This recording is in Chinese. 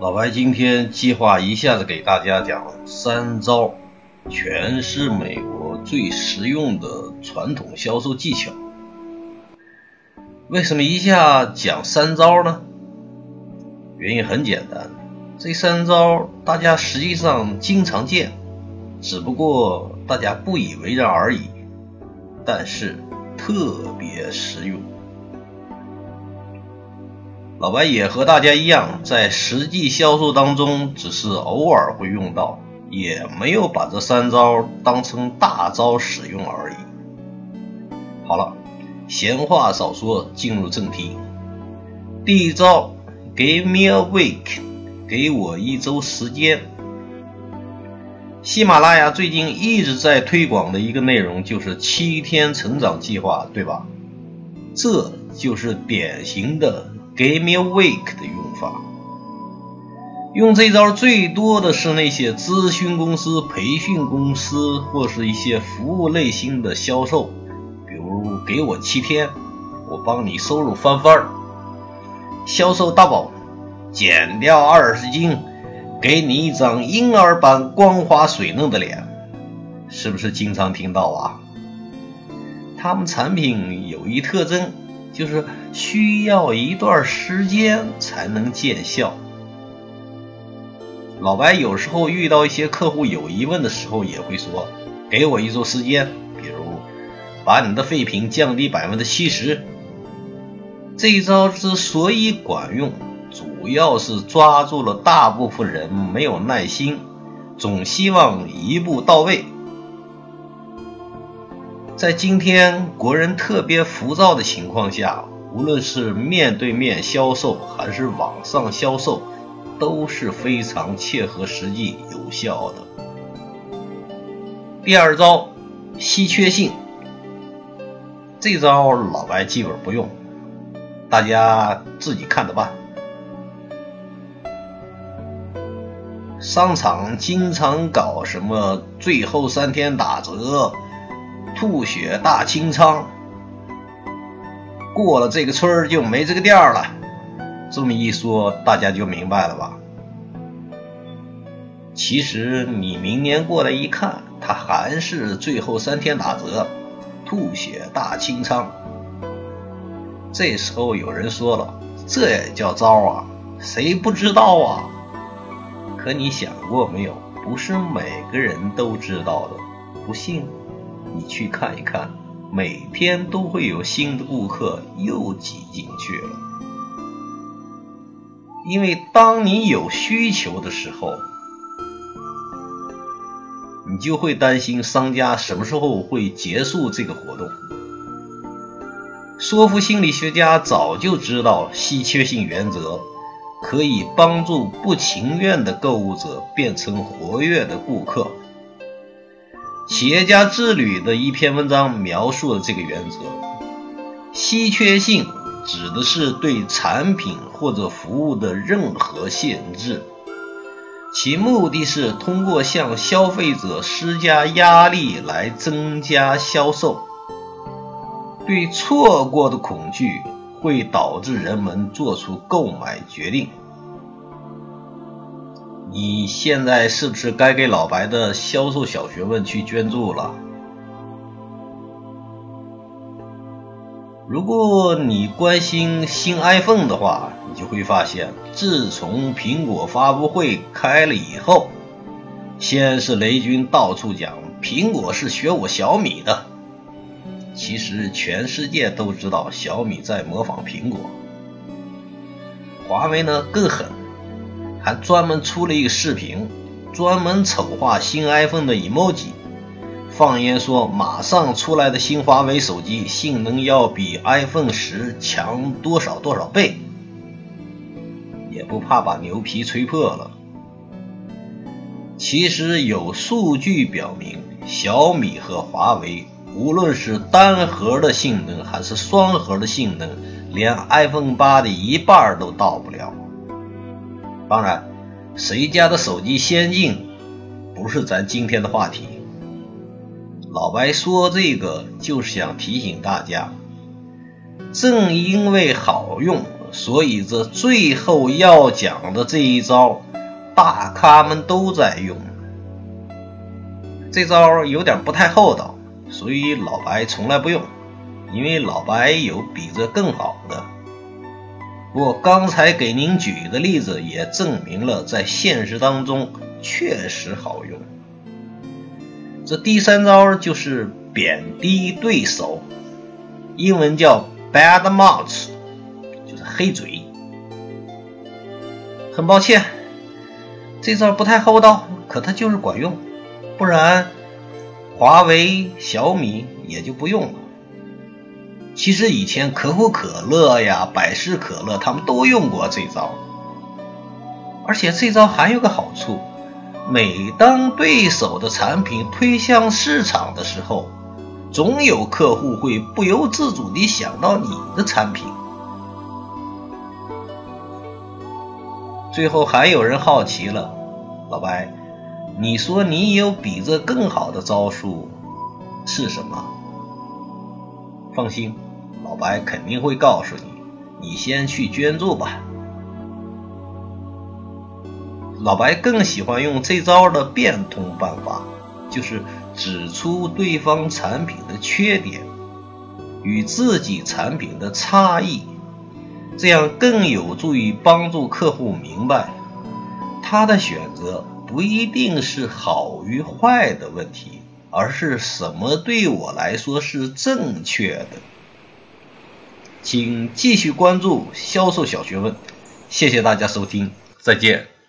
老白今天计划一下子给大家讲三招，全是美国最实用的传统销售技巧。为什么一下讲三招呢？原因很简单，这三招大家实际上经常见，只不过大家不以为然而已。但是特别实用。老白也和大家一样，在实际销售当中，只是偶尔会用到，也没有把这三招当成大招使用而已。好了，闲话少说，进入正题。第一招，Give me a week，给我一周时间。喜马拉雅最近一直在推广的一个内容就是七天成长计划，对吧？这就是典型的。Give me a week 的用法，用这招最多的是那些咨询公司、培训公司或是一些服务类型的销售，比如给我七天，我帮你收入翻番儿，销售大宝减掉二十斤，给你一张婴儿般光滑水嫩的脸，是不是经常听到啊？他们产品有一特征。就是需要一段时间才能见效。老白有时候遇到一些客户有疑问的时候，也会说：“给我一周时间，比如把你的废品降低百分之七十。”这一招之所以管用，主要是抓住了大部分人没有耐心，总希望一步到位。在今天国人特别浮躁的情况下，无论是面对面销售还是网上销售，都是非常切合实际、有效的。第二招，稀缺性，这招老白基本不用，大家自己看着办。商场经常搞什么最后三天打折。吐血大清仓，过了这个村就没这个店了。这么一说，大家就明白了吧？其实你明年过来一看，它还是最后三天打折，吐血大清仓。这时候有人说了，这也叫招啊？谁不知道啊？可你想过没有？不是每个人都知道的。不信？你去看一看，每天都会有新的顾客又挤进去了。因为当你有需求的时候，你就会担心商家什么时候会结束这个活动。说服心理学家早就知道稀缺性原则，可以帮助不情愿的购物者变成活跃的顾客。企业家之旅的一篇文章描述了这个原则：稀缺性指的是对产品或者服务的任何限制，其目的是通过向消费者施加压力来增加销售。对错过的恐惧会导致人们做出购买决定。你现在是不是该给老白的销售小学问去捐助了？如果你关心新 iPhone 的话，你就会发现，自从苹果发布会开了以后，先是雷军到处讲苹果是学我小米的，其实全世界都知道小米在模仿苹果。华为呢更狠。还专门出了一个视频，专门丑化新 iPhone 的 emoji，放言说马上出来的新华为手机性能要比 iPhone 十强多少多少倍，也不怕把牛皮吹破了。其实有数据表明，小米和华为无论是单核的性能还是双核的性能，连 iPhone 八的一半都到不了。当然，谁家的手机先进，不是咱今天的话题。老白说这个，就是想提醒大家，正因为好用，所以这最后要讲的这一招，大咖们都在用。这招有点不太厚道，所以老白从来不用，因为老白有比这更好的。不过刚才给您举的例子也证明了，在现实当中确实好用。这第三招就是贬低对手，英文叫 bad mouth，就是黑嘴。很抱歉，这招不太厚道，可它就是管用，不然华为、小米也就不用了。其实以前可口可乐呀、百事可乐他们都用过这招，而且这招还有个好处：每当对手的产品推向市场的时候，总有客户会不由自主地想到你的产品。最后还有人好奇了，老白，你说你有比这更好的招数是什么？放心。老白肯定会告诉你，你先去捐助吧。老白更喜欢用这招的变通办法，就是指出对方产品的缺点与自己产品的差异，这样更有助于帮助客户明白，他的选择不一定是好与坏的问题，而是什么对我来说是正确的。请继续关注销售小学问，谢谢大家收听，再见。